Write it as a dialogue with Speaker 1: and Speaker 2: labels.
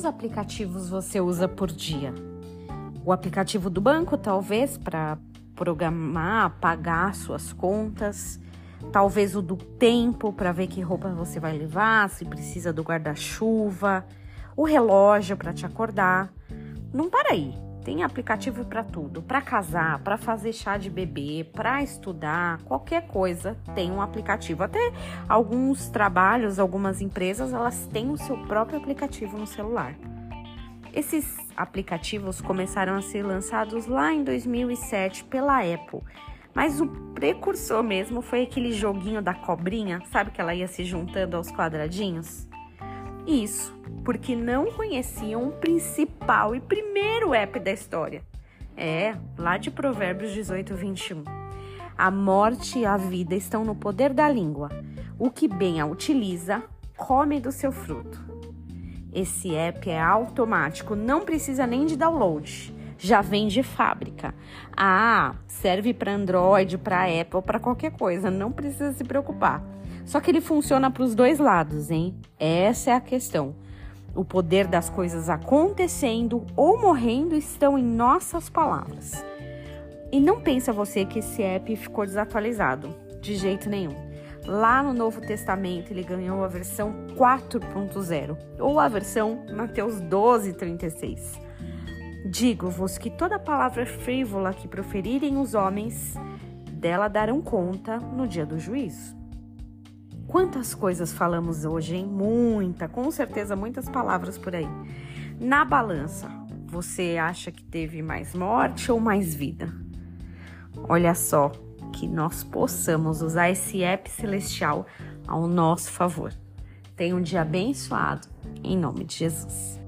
Speaker 1: quantos aplicativos você usa por dia? O aplicativo do banco, talvez, para programar, pagar suas contas. Talvez o do tempo, para ver que roupa você vai levar, se precisa do guarda-chuva. O relógio para te acordar. Não para aí. Tem aplicativo para tudo, para casar, para fazer chá de bebê, para estudar, qualquer coisa tem um aplicativo. Até alguns trabalhos, algumas empresas, elas têm o seu próprio aplicativo no celular. Esses aplicativos começaram a ser lançados lá em 2007 pela Apple. Mas o precursor mesmo foi aquele joguinho da cobrinha, sabe que ela ia se juntando aos quadradinhos? Isso, porque não conheciam o principal e primeiro app da história. É, lá de Provérbios 18, 21. A morte e a vida estão no poder da língua. O que bem a utiliza, come do seu fruto. Esse app é automático, não precisa nem de download. Já vem de fábrica. Ah, serve para Android, para Apple, para qualquer coisa, não precisa se preocupar. Só que ele funciona para os dois lados, hein? Essa é a questão. O poder das coisas acontecendo ou morrendo estão em nossas palavras. E não pensa você que esse app ficou desatualizado, de jeito nenhum. Lá no Novo Testamento ele ganhou a versão 4.0 ou a versão Mateus 12:36. Digo-vos que toda palavra frívola que proferirem os homens, dela darão conta no dia do juízo. Quantas coisas falamos hoje, hein? Muita, com certeza, muitas palavras por aí. Na balança, você acha que teve mais morte ou mais vida? Olha só, que nós possamos usar esse app celestial ao nosso favor. Tenha um dia abençoado, em nome de Jesus.